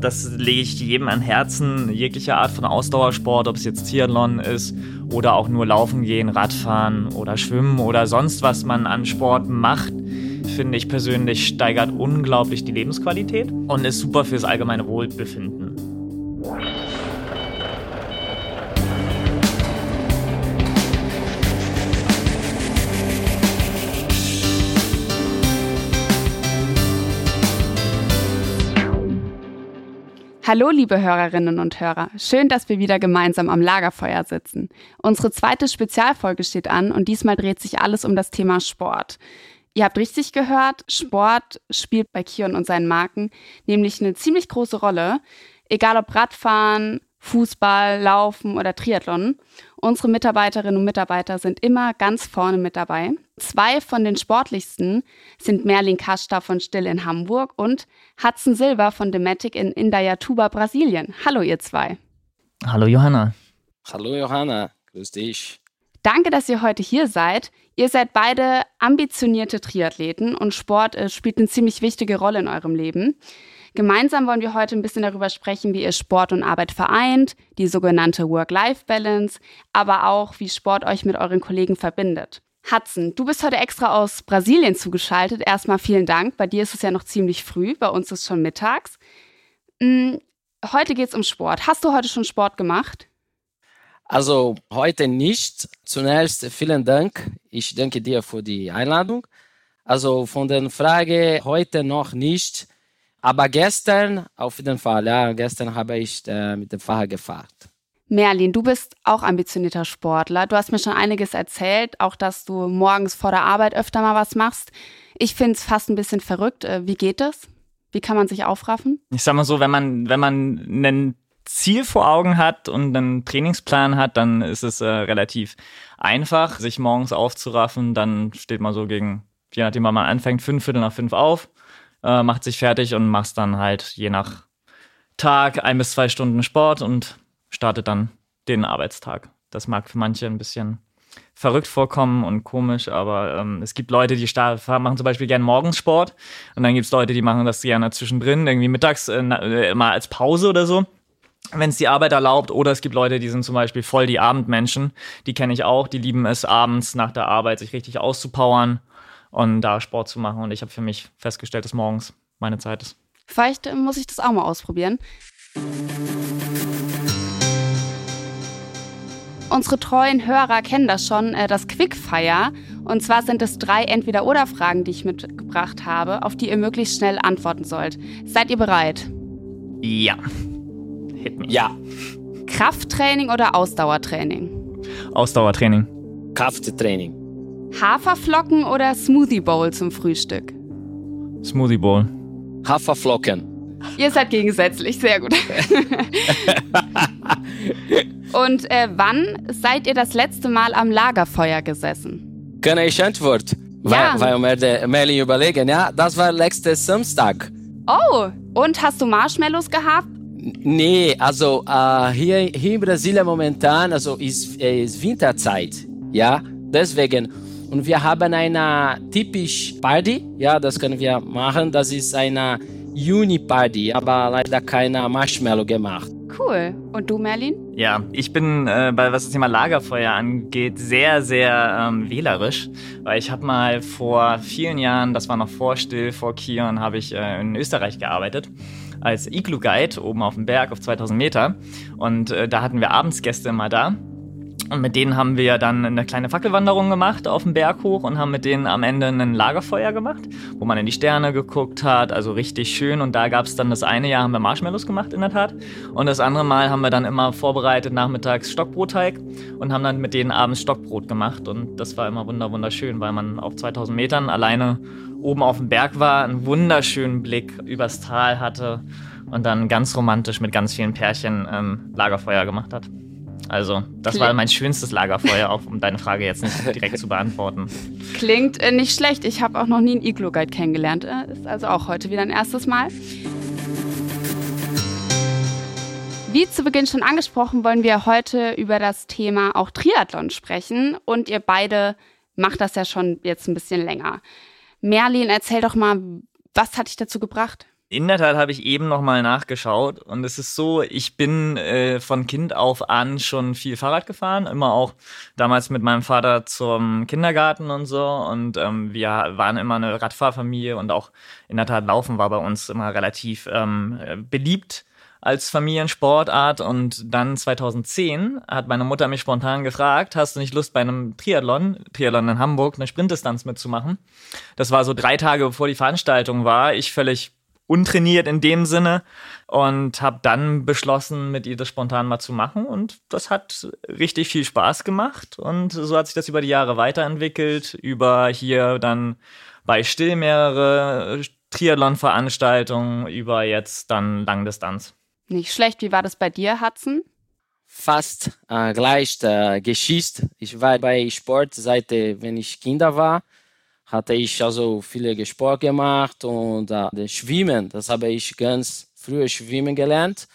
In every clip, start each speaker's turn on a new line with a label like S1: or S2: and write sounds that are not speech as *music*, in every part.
S1: das lege ich jedem an Herzen, jegliche Art von Ausdauersport, ob es jetzt Triathlon ist oder auch nur Laufen gehen, Radfahren oder Schwimmen oder sonst was man an Sport macht, finde ich persönlich steigert unglaublich die Lebensqualität und ist super fürs allgemeine Wohlbefinden.
S2: Hallo, liebe Hörerinnen und Hörer. Schön, dass wir wieder gemeinsam am Lagerfeuer sitzen. Unsere zweite Spezialfolge steht an und diesmal dreht sich alles um das Thema Sport. Ihr habt richtig gehört, Sport spielt bei Kion und seinen Marken nämlich eine ziemlich große Rolle. Egal ob Radfahren, Fußball, Laufen oder Triathlon. Unsere Mitarbeiterinnen und Mitarbeiter sind immer ganz vorne mit dabei. Zwei von den sportlichsten sind Merlin Kasta von Still in Hamburg und Hudson Silva von Dematic in Indaiatuba, Brasilien. Hallo ihr zwei.
S1: Hallo Johanna.
S3: Hallo Johanna, grüß dich.
S2: Danke, dass ihr heute hier seid. Ihr seid beide ambitionierte Triathleten und Sport äh, spielt eine ziemlich wichtige Rolle in eurem Leben. Gemeinsam wollen wir heute ein bisschen darüber sprechen, wie ihr Sport und Arbeit vereint, die sogenannte Work-Life-Balance, aber auch, wie Sport euch mit euren Kollegen verbindet. Hudson, du bist heute extra aus Brasilien zugeschaltet. Erstmal vielen Dank. Bei dir ist es ja noch ziemlich früh, bei uns ist es schon mittags. Hm, heute geht es um Sport. Hast du heute schon Sport gemacht?
S3: Also heute nicht. Zunächst vielen Dank. Ich danke dir für die Einladung. Also von der Frage heute noch nicht. Aber gestern auf jeden Fall, ja, gestern habe ich äh, mit dem Fahrer gefahren.
S2: Merlin, du bist auch ambitionierter Sportler. Du hast mir schon einiges erzählt, auch dass du morgens vor der Arbeit öfter mal was machst. Ich finde es fast ein bisschen verrückt. Äh, wie geht das? Wie kann man sich aufraffen?
S1: Ich sag mal so, wenn man, wenn man einen Ziel vor Augen hat und einen Trainingsplan hat, dann ist es äh, relativ einfach, sich morgens aufzuraffen. Dann steht man so gegen, je nachdem, wann man anfängt, fünf Viertel nach fünf auf äh, macht sich fertig und macht dann halt je nach Tag ein bis zwei Stunden Sport und startet dann den Arbeitstag. Das mag für manche ein bisschen verrückt vorkommen und komisch, aber ähm, es gibt Leute, die machen zum Beispiel gerne morgens Sport und dann gibt es Leute, die machen das gerne zwischendrin, irgendwie mittags äh, äh mal als Pause oder so wenn es die Arbeit erlaubt. Oder es gibt Leute, die sind zum Beispiel voll die Abendmenschen. Die kenne ich auch. Die lieben es, abends nach der Arbeit sich richtig auszupowern und da Sport zu machen. Und ich habe für mich festgestellt, dass morgens meine Zeit ist.
S2: Vielleicht muss ich das auch mal ausprobieren. Unsere treuen Hörer kennen das schon, äh, das Quickfire. Und zwar sind es drei Entweder-Oder-Fragen, die ich mitgebracht habe, auf die ihr möglichst schnell antworten sollt. Seid ihr bereit?
S1: Ja.
S3: Hit me. Ja.
S2: Krafttraining oder Ausdauertraining?
S1: Ausdauertraining.
S3: Krafttraining.
S2: Haferflocken oder Smoothie Bowl zum Frühstück?
S1: Smoothie Bowl.
S3: Haferflocken.
S2: Ihr seid gegensätzlich, sehr gut. *laughs* Und äh, wann seid ihr das letzte Mal am Lagerfeuer gesessen?
S3: Kann ich antworten?
S2: Ja.
S3: Weil, weil wir Melly überlegen, ja, das war letzte Samstag.
S2: Oh, und hast du Marshmallows gehabt?
S3: Nee, also äh, hier, hier in Brasilien momentan, also ist, ist Winterzeit, ja, deswegen und wir haben eine typisch Party, ja, das können wir machen. Das ist eine Juni-Party, aber leider keine Marshmallow gemacht.
S2: Cool. Und du, Merlin?
S1: Ja, ich bin, äh, bei was das Thema Lagerfeuer angeht, sehr, sehr ähm, wählerisch. Weil ich habe mal vor vielen Jahren, das war noch vor Still, vor Kion, habe ich äh, in Österreich gearbeitet als Iglu-Guide oben auf dem Berg auf 2000 Meter. Und äh, da hatten wir Abendsgäste immer da. Und mit denen haben wir dann eine kleine Fackelwanderung gemacht auf dem Berg hoch und haben mit denen am Ende ein Lagerfeuer gemacht, wo man in die Sterne geguckt hat, also richtig schön. Und da gab es dann das eine Jahr haben wir Marshmallows gemacht in der Tat. Und das andere Mal haben wir dann immer vorbereitet nachmittags Stockbrotteig und haben dann mit denen abends Stockbrot gemacht. Und das war immer wunderschön, weil man auf 2000 Metern alleine oben auf dem Berg war, einen wunderschönen Blick übers Tal hatte und dann ganz romantisch mit ganz vielen Pärchen ähm, Lagerfeuer gemacht hat. Also, das Klingt. war mein schönstes Lagerfeuer, auch um deine Frage jetzt nicht direkt zu beantworten. *laughs*
S2: Klingt äh, nicht schlecht. Ich habe auch noch nie einen Iglo-Guide kennengelernt. Äh, ist also auch heute wieder ein erstes Mal. Wie zu Beginn schon angesprochen, wollen wir heute über das Thema auch Triathlon sprechen. Und ihr beide macht das ja schon jetzt ein bisschen länger. Merlin, erzähl doch mal, was hat dich dazu gebracht?
S1: In der Tat habe ich eben noch mal nachgeschaut und es ist so, ich bin äh, von Kind auf an schon viel Fahrrad gefahren, immer auch damals mit meinem Vater zum Kindergarten und so und ähm, wir waren immer eine Radfahrfamilie und auch in der Tat Laufen war bei uns immer relativ ähm, beliebt als Familiensportart und dann 2010 hat meine Mutter mich spontan gefragt, hast du nicht Lust bei einem Triathlon, Triathlon in Hamburg, eine Sprintdistanz mitzumachen? Das war so drei Tage bevor die Veranstaltung war, ich völlig untrainiert in dem Sinne und habe dann beschlossen, mit ihr das spontan mal zu machen und das hat richtig viel Spaß gemacht und so hat sich das über die Jahre weiterentwickelt, über hier dann bei Still mehrere Triathlon-Veranstaltungen, über jetzt dann Langdistanz.
S2: Nicht schlecht, wie war das bei dir, Hudson?
S3: Fast äh, gleich äh, Geschichte. Ich war bei Sport seit, äh, wenn ich Kinder war hatte ich also viele Sport gemacht und äh, Schwimmen, das habe ich ganz früh schwimmen gelernt.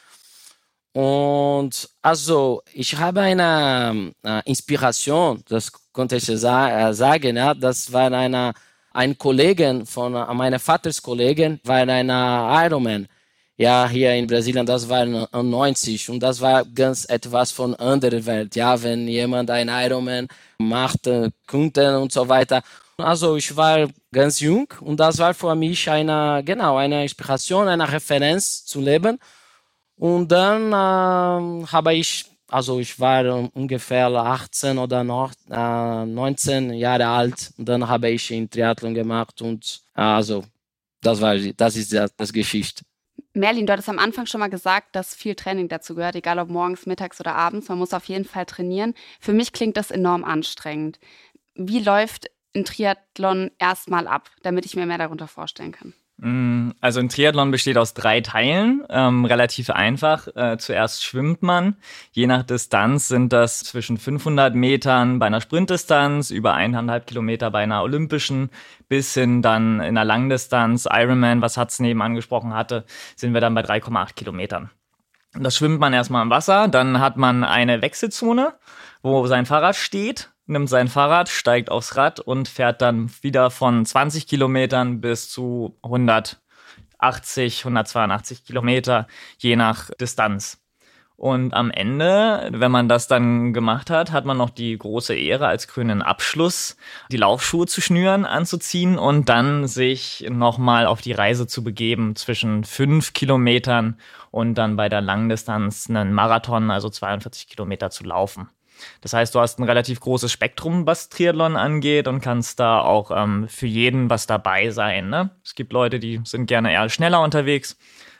S3: Und also ich habe eine äh, Inspiration, das konnte ich sa äh, sagen, ja, das war eine, ein Kollegen von äh, meiner Vaters Kollegen, war einer Ironman. Ja, hier in Brasilien, das war 90 und das war ganz etwas von anderer Welt. Ja, wenn jemand ein Ironman macht, Kunden und so weiter. Also ich war ganz jung und das war für mich eine, genau, eine Inspiration, eine Referenz zu leben. Und dann äh, habe ich, also ich war ungefähr 18 oder noch äh, 19 Jahre alt und dann habe ich in Triathlon gemacht und äh, also das war, das ist das, das Geschichte.
S2: Merlin, du hattest am Anfang schon mal gesagt, dass viel Training dazu gehört, egal ob morgens, mittags oder abends. Man muss auf jeden Fall trainieren. Für mich klingt das enorm anstrengend. Wie läuft ein Triathlon erstmal ab, damit ich mir mehr darunter vorstellen kann?
S1: Mm, also ein Triathlon besteht aus drei Teilen, ähm, relativ einfach. Äh, zuerst schwimmt man. Je nach Distanz sind das zwischen 500 Metern bei einer Sprintdistanz, über eineinhalb Kilometer bei einer olympischen, bis hin dann in einer Langdistanz, Ironman, was Hatz neben angesprochen hatte, sind wir dann bei 3,8 Kilometern. Das schwimmt man erstmal im Wasser, dann hat man eine Wechselzone, wo sein Fahrrad steht nimmt sein Fahrrad, steigt aufs Rad und fährt dann wieder von 20 Kilometern bis zu 180, 182 Kilometer, je nach Distanz. Und am Ende, wenn man das dann gemacht hat, hat man noch die große Ehre, als grünen Abschluss die Laufschuhe zu schnüren, anzuziehen und dann sich nochmal auf die Reise zu begeben zwischen fünf Kilometern und dann bei der Langdistanz einen Marathon, also 42 Kilometer zu laufen. Das heißt, du hast ein relativ großes Spektrum, was Triathlon angeht und kannst da auch ähm, für jeden was dabei sein. Ne? Es gibt Leute, die sind gerne eher schneller unterwegs.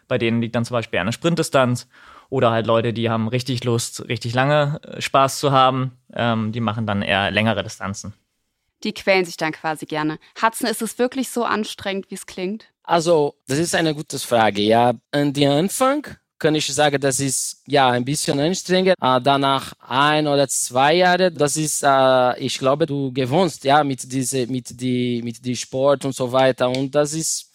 S1: Bei denen liegt dann zum Beispiel eine Sprintdistanz. Oder halt Leute, die haben richtig Lust, richtig lange äh, Spaß zu haben. Ähm, die machen dann eher längere Distanzen.
S2: Die quälen sich dann quasi gerne. Hudson, ist es wirklich so anstrengend, wie es klingt?
S3: Also, das ist eine gute Frage. Ja, an den Anfang kann ich sagen, das ist ja ein bisschen anstrengend. Äh, danach ein oder zwei Jahre, das ist, äh, ich glaube, du gewohnst ja mit diese, mit die, mit die Sport und so weiter. Und das ist,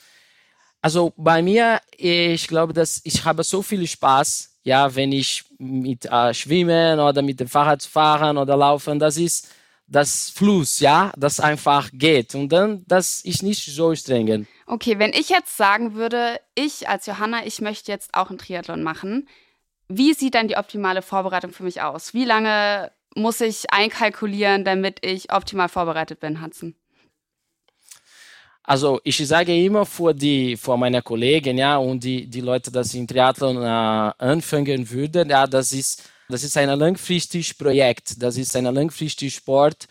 S3: also bei mir, ich glaube, dass ich habe so viel Spaß, ja, wenn ich mit äh, Schwimmen oder mit dem Fahrrad fahren oder laufen, das ist das Fluss, ja, das einfach geht. Und dann, das ist nicht so streng.
S2: Okay, wenn ich jetzt sagen würde, ich als Johanna, ich möchte jetzt auch einen Triathlon machen, wie sieht dann die optimale Vorbereitung für mich aus? Wie lange muss ich einkalkulieren, damit ich optimal vorbereitet bin, Hansen?
S3: Also ich sage immer vor die vor meine Kollegen, ja, und die die Leute, die in Triathlon äh, anfangen würden, ja, das ist das ist ein langfristiges Projekt, das ist ein langfristiger Sport.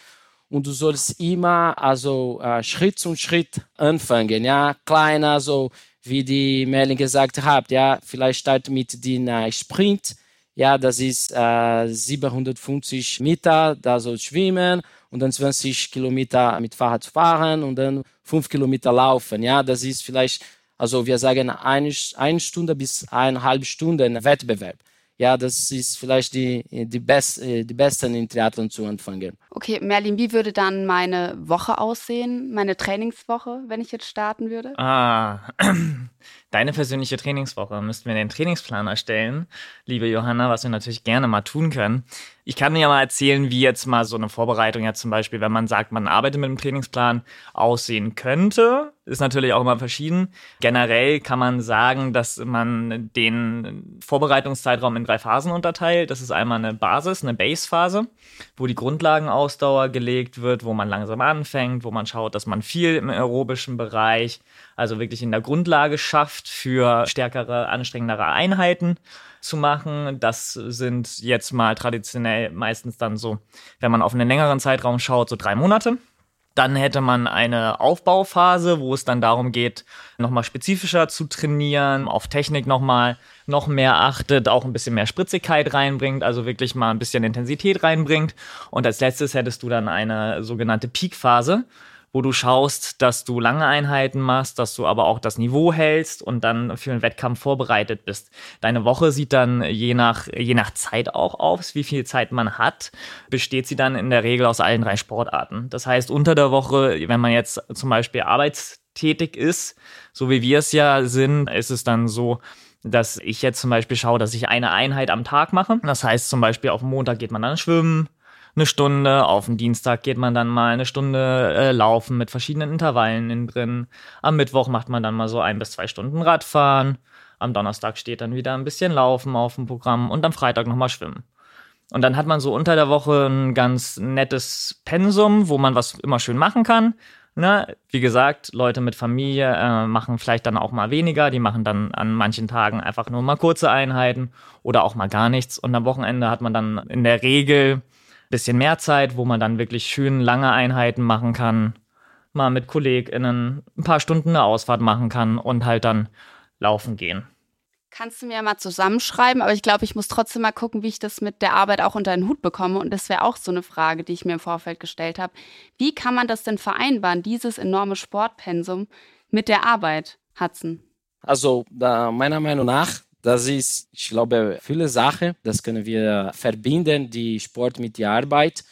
S3: Und du sollst immer also äh, Schritt zum Schritt anfangen, ja, kleiner, so wie die Merlin gesagt hat, ja, vielleicht start mit dem äh, Sprint, ja, das ist äh, 750 Meter, da soll schwimmen und dann 20 Kilometer mit Fahrrad fahren und dann 5 Kilometer laufen, ja, das ist vielleicht, also wir sagen eine, eine Stunde bis eineinhalb Stunden Wettbewerb ja, das ist vielleicht die, die, best, die besten in Triathlon zu anfangen.
S2: Okay, Merlin, wie würde dann meine Woche aussehen, meine Trainingswoche, wenn ich jetzt starten würde?
S1: Ah, *clears throat* deine persönliche Trainingswoche. Müssten wir den Trainingsplan erstellen, liebe Johanna, was wir natürlich gerne mal tun können. Ich kann dir ja mal erzählen, wie jetzt mal so eine Vorbereitung ja zum Beispiel, wenn man sagt, man arbeitet mit einem Trainingsplan, aussehen könnte. Ist natürlich auch immer verschieden. Generell kann man sagen, dass man den Vorbereitungszeitraum in drei Phasen unterteilt. Das ist einmal eine Basis, eine Base-Phase, wo die Grundlagenausdauer gelegt wird, wo man langsam anfängt, wo man schaut, dass man viel im aerobischen Bereich, also wirklich in der Grundlage schafft für stärkere, anstrengendere Einheiten zu machen. Das sind jetzt mal traditionell meistens dann so, wenn man auf einen längeren Zeitraum schaut, so drei Monate. Dann hätte man eine Aufbauphase, wo es dann darum geht, nochmal spezifischer zu trainieren, auf Technik nochmal noch mehr achtet, auch ein bisschen mehr Spritzigkeit reinbringt, also wirklich mal ein bisschen Intensität reinbringt. Und als letztes hättest du dann eine sogenannte Peak-Phase, wo du schaust, dass du lange Einheiten machst, dass du aber auch das Niveau hältst und dann für einen Wettkampf vorbereitet bist. Deine Woche sieht dann je nach, je nach Zeit auch aus, wie viel Zeit man hat, besteht sie dann in der Regel aus allen drei Sportarten. Das heißt, unter der Woche, wenn man jetzt zum Beispiel arbeitstätig ist, so wie wir es ja sind, ist es dann so, dass ich jetzt zum Beispiel schaue, dass ich eine Einheit am Tag mache. Das heißt zum Beispiel auf Montag geht man dann schwimmen, eine Stunde. Auf den Dienstag geht man dann mal eine Stunde äh, laufen mit verschiedenen Intervallen innen drin. Am Mittwoch macht man dann mal so ein bis zwei Stunden Radfahren. Am Donnerstag steht dann wieder ein bisschen Laufen auf dem Programm und am Freitag nochmal schwimmen. Und dann hat man so unter der Woche ein ganz nettes Pensum, wo man was immer schön machen kann. Ne? Wie gesagt, Leute mit Familie äh, machen vielleicht dann auch mal weniger. Die machen dann an manchen Tagen einfach nur mal kurze Einheiten oder auch mal gar nichts. Und am Wochenende hat man dann in der Regel bisschen mehr Zeit, wo man dann wirklich schön lange Einheiten machen kann, mal mit KollegInnen ein paar Stunden eine Ausfahrt machen kann und halt dann laufen gehen.
S2: Kannst du mir mal zusammenschreiben, aber ich glaube, ich muss trotzdem mal gucken, wie ich das mit der Arbeit auch unter den Hut bekomme. Und das wäre auch so eine Frage, die ich mir im Vorfeld gestellt habe. Wie kann man das denn vereinbaren, dieses enorme Sportpensum mit der Arbeit, Hudson?
S3: Also, da, meiner Meinung nach das ist, ich glaube, viele Sachen. Das können wir verbinden, die Sport mit der Arbeit.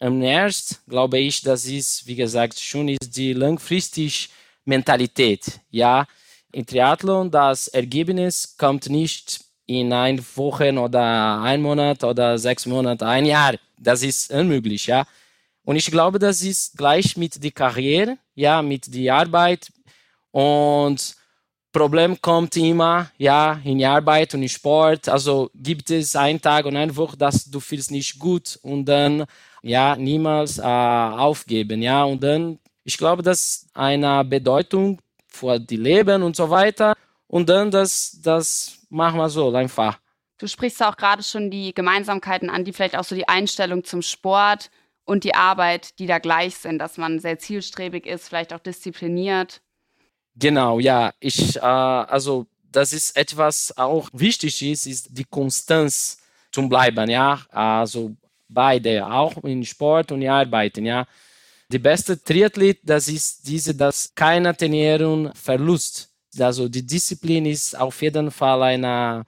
S3: Am erst glaube ich, das ist, wie gesagt, schon ist die langfristige Mentalität. Ja, im Triathlon, das Ergebnis kommt nicht in ein Wochen oder ein Monat oder sechs Monate, ein Jahr. Das ist unmöglich, ja. Und ich glaube, das ist gleich mit der Karriere, ja, mit der Arbeit. Und Problem kommt immer, ja, in Arbeit und in Sport. Also gibt es einen Tag und eine Woche, dass du fühlst nicht gut und dann, ja, niemals äh, aufgeben, ja. Und dann, ich glaube, das eine Bedeutung für die Leben und so weiter. Und dann, das, das machen wir so einfach.
S2: Du sprichst auch gerade schon die Gemeinsamkeiten an, die vielleicht auch so die Einstellung zum Sport und die Arbeit, die da gleich sind, dass man sehr zielstrebig ist, vielleicht auch diszipliniert.
S3: Genau, ja. Ich, äh, also das ist etwas auch wichtig ist, ist die Konstanz zum Bleiben, ja. Also beide, auch in Sport und in Arbeiten, ja. Die beste Triathlet, das ist diese, dass keine Trainierung Verlust. Also die Disziplin ist auf jeden Fall eine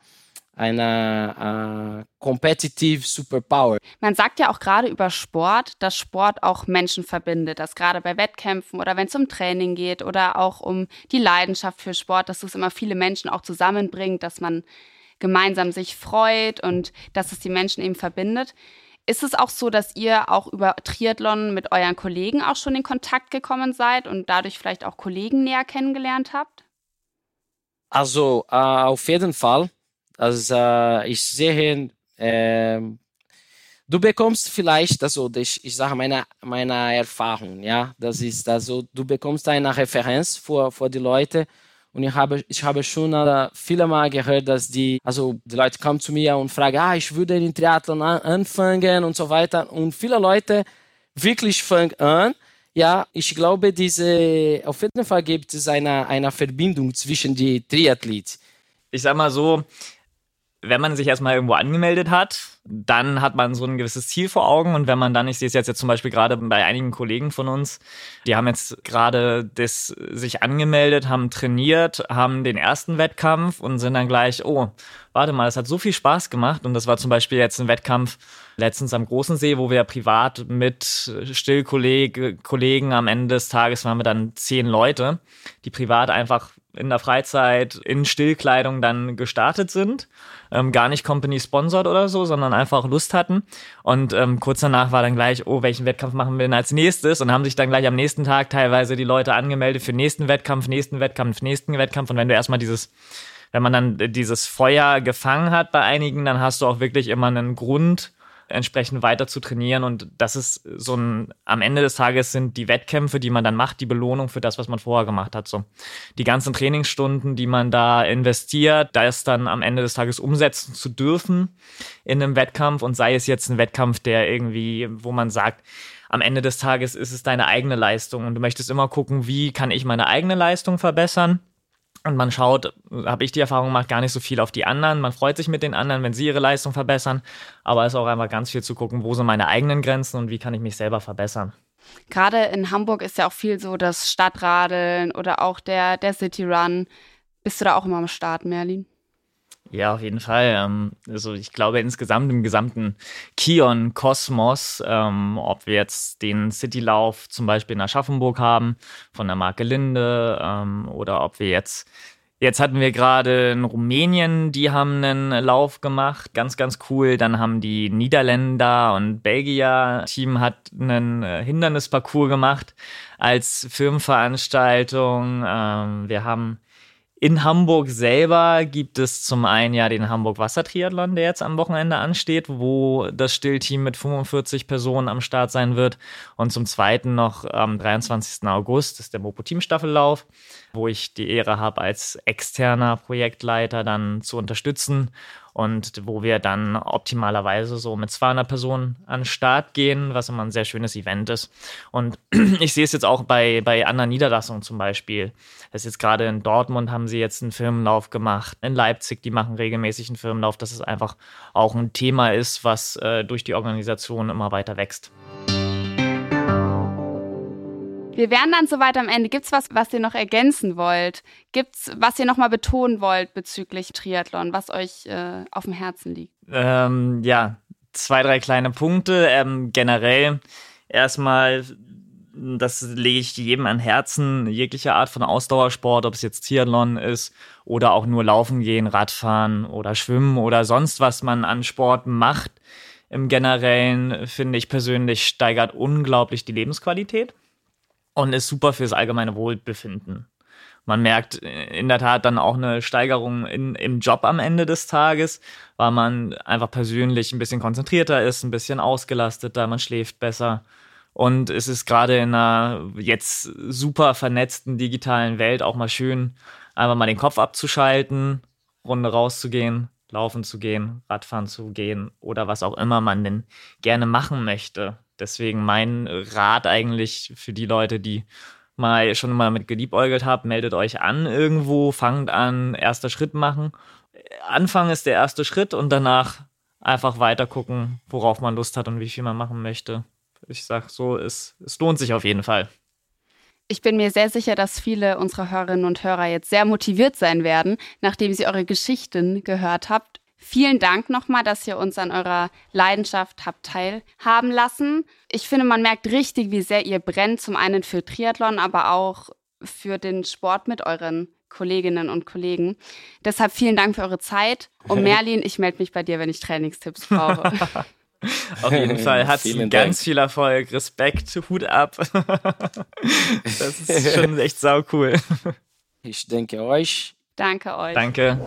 S3: eine äh, competitive Superpower.
S2: Man sagt ja auch gerade über Sport, dass Sport auch Menschen verbindet, dass gerade bei Wettkämpfen oder wenn es um Training geht oder auch um die Leidenschaft für Sport, dass es immer viele Menschen auch zusammenbringt, dass man gemeinsam sich freut und dass es die Menschen eben verbindet. Ist es auch so, dass ihr auch über Triathlon mit euren Kollegen auch schon in Kontakt gekommen seid und dadurch vielleicht auch Kollegen näher kennengelernt habt?
S3: Also äh, auf jeden Fall. Also ich sehe, äh, du bekommst vielleicht, also ich, ich sage meine, meine Erfahrung, ja, das ist also, du bekommst eine Referenz für, für die Leute und ich habe, ich habe schon äh, viele Mal gehört, dass die, also die Leute kommen zu mir und fragen, ah, ich würde den Triathlon an, anfangen und so weiter und viele Leute wirklich fangen an, ja, ich glaube, diese, auf jeden Fall gibt es eine, eine Verbindung zwischen die Triathleten.
S1: Ich sag mal so, wenn man sich erstmal irgendwo angemeldet hat, dann hat man so ein gewisses Ziel vor Augen. Und wenn man dann, ich sehe es jetzt, jetzt zum Beispiel gerade bei einigen Kollegen von uns, die haben jetzt gerade das sich angemeldet, haben trainiert, haben den ersten Wettkampf und sind dann gleich, oh, warte mal, das hat so viel Spaß gemacht. Und das war zum Beispiel jetzt ein Wettkampf letztens am Großen See, wo wir privat mit Stillkollegen am Ende des Tages waren wir dann zehn Leute, die privat einfach in der Freizeit in Stillkleidung dann gestartet sind. Ähm, gar nicht Company sponsored oder so, sondern einfach Lust hatten. Und ähm, kurz danach war dann gleich, oh, welchen Wettkampf machen wir denn als nächstes? Und haben sich dann gleich am nächsten Tag teilweise die Leute angemeldet für nächsten Wettkampf, nächsten Wettkampf, nächsten Wettkampf. Und wenn du erstmal dieses wenn man dann dieses Feuer gefangen hat bei einigen, dann hast du auch wirklich immer einen Grund, entsprechend weiter zu trainieren. Und das ist so ein, am Ende des Tages sind die Wettkämpfe, die man dann macht, die Belohnung für das, was man vorher gemacht hat. So die ganzen Trainingsstunden, die man da investiert, da ist dann am Ende des Tages umsetzen zu dürfen in einem Wettkampf und sei es jetzt ein Wettkampf, der irgendwie, wo man sagt, am Ende des Tages ist es deine eigene Leistung und du möchtest immer gucken, wie kann ich meine eigene Leistung verbessern und man schaut, habe ich die Erfahrung gemacht, gar nicht so viel auf die anderen. Man freut sich mit den anderen, wenn sie ihre Leistung verbessern. Aber es ist auch einfach ganz viel zu gucken, wo sind meine eigenen Grenzen und wie kann ich mich selber verbessern.
S2: Gerade in Hamburg ist ja auch viel so das Stadtradeln oder auch der, der City Run. Bist du da auch immer am Start, Merlin?
S1: Ja, auf jeden Fall. Ähm, also ich glaube insgesamt im gesamten Kion-Kosmos, ähm, ob wir jetzt den Citylauf zum Beispiel in Aschaffenburg haben von der Marke Linde ähm, oder ob wir jetzt Jetzt hatten wir gerade in Rumänien, die haben einen Lauf gemacht, ganz, ganz cool. Dann haben die Niederländer und Belgier Team hat einen äh, Hindernisparcours gemacht als Firmenveranstaltung. Ähm, wir haben in Hamburg selber gibt es zum einen ja den Hamburg Wassertriathlon, der jetzt am Wochenende ansteht, wo das Stillteam mit 45 Personen am Start sein wird. Und zum zweiten noch am 23. August ist der Mopo Team Staffellauf, wo ich die Ehre habe, als externer Projektleiter dann zu unterstützen und wo wir dann optimalerweise so mit 200 Personen an den Start gehen, was immer ein sehr schönes Event ist. Und *clears throat* ich sehe es jetzt auch bei, bei anderen Niederlassungen zum Beispiel. Das ist jetzt gerade in Dortmund haben sie jetzt einen Firmenlauf gemacht, in Leipzig, die machen regelmäßig einen Firmenlauf, dass es einfach auch ein Thema ist, was äh, durch die Organisation immer weiter wächst.
S2: Wir wären dann soweit am Ende. Gibt es was, was ihr noch ergänzen wollt? Gibt es, was ihr nochmal betonen wollt bezüglich Triathlon, was euch äh, auf dem Herzen liegt?
S1: Ähm, ja, zwei, drei kleine Punkte. Ähm, generell erstmal, das lege ich jedem an Herzen, jegliche Art von Ausdauersport, ob es jetzt Triathlon ist oder auch nur Laufen gehen, Radfahren oder Schwimmen oder sonst was man an Sport macht. Im Generellen finde ich persönlich steigert unglaublich die Lebensqualität und ist super fürs allgemeine Wohlbefinden. Man merkt in der Tat dann auch eine Steigerung in, im Job am Ende des Tages, weil man einfach persönlich ein bisschen konzentrierter ist, ein bisschen ausgelasteter, man schläft besser. Und es ist gerade in einer jetzt super vernetzten digitalen Welt auch mal schön, einfach mal den Kopf abzuschalten, Runde rauszugehen, laufen zu gehen, Radfahren zu gehen oder was auch immer man denn gerne machen möchte. Deswegen mein Rat eigentlich für die Leute, die mal schon mal mit geliebäugelt haben, meldet euch an irgendwo, fangt an, erster Schritt machen. Anfang ist der erste Schritt und danach einfach weiter gucken, worauf man Lust hat und wie viel man machen möchte. Ich sag so, es, es lohnt sich auf jeden Fall.
S2: Ich bin mir sehr sicher, dass viele unserer Hörerinnen und Hörer jetzt sehr motiviert sein werden, nachdem sie eure Geschichten gehört habt Vielen Dank nochmal, dass ihr uns an eurer Leidenschaft habt teilhaben lassen. Ich finde, man merkt richtig, wie sehr ihr brennt, zum einen für Triathlon, aber auch für den Sport mit euren Kolleginnen und Kollegen. Deshalb vielen Dank für eure Zeit. Und *laughs* Merlin, ich melde mich bei dir, wenn ich Trainingstipps brauche. *laughs*
S1: Auf jeden Fall hat ganz Dank. viel Erfolg, Respekt, Hut ab. *laughs* das ist schon echt sau cool.
S3: Ich denke euch.
S2: Danke euch.
S1: Danke.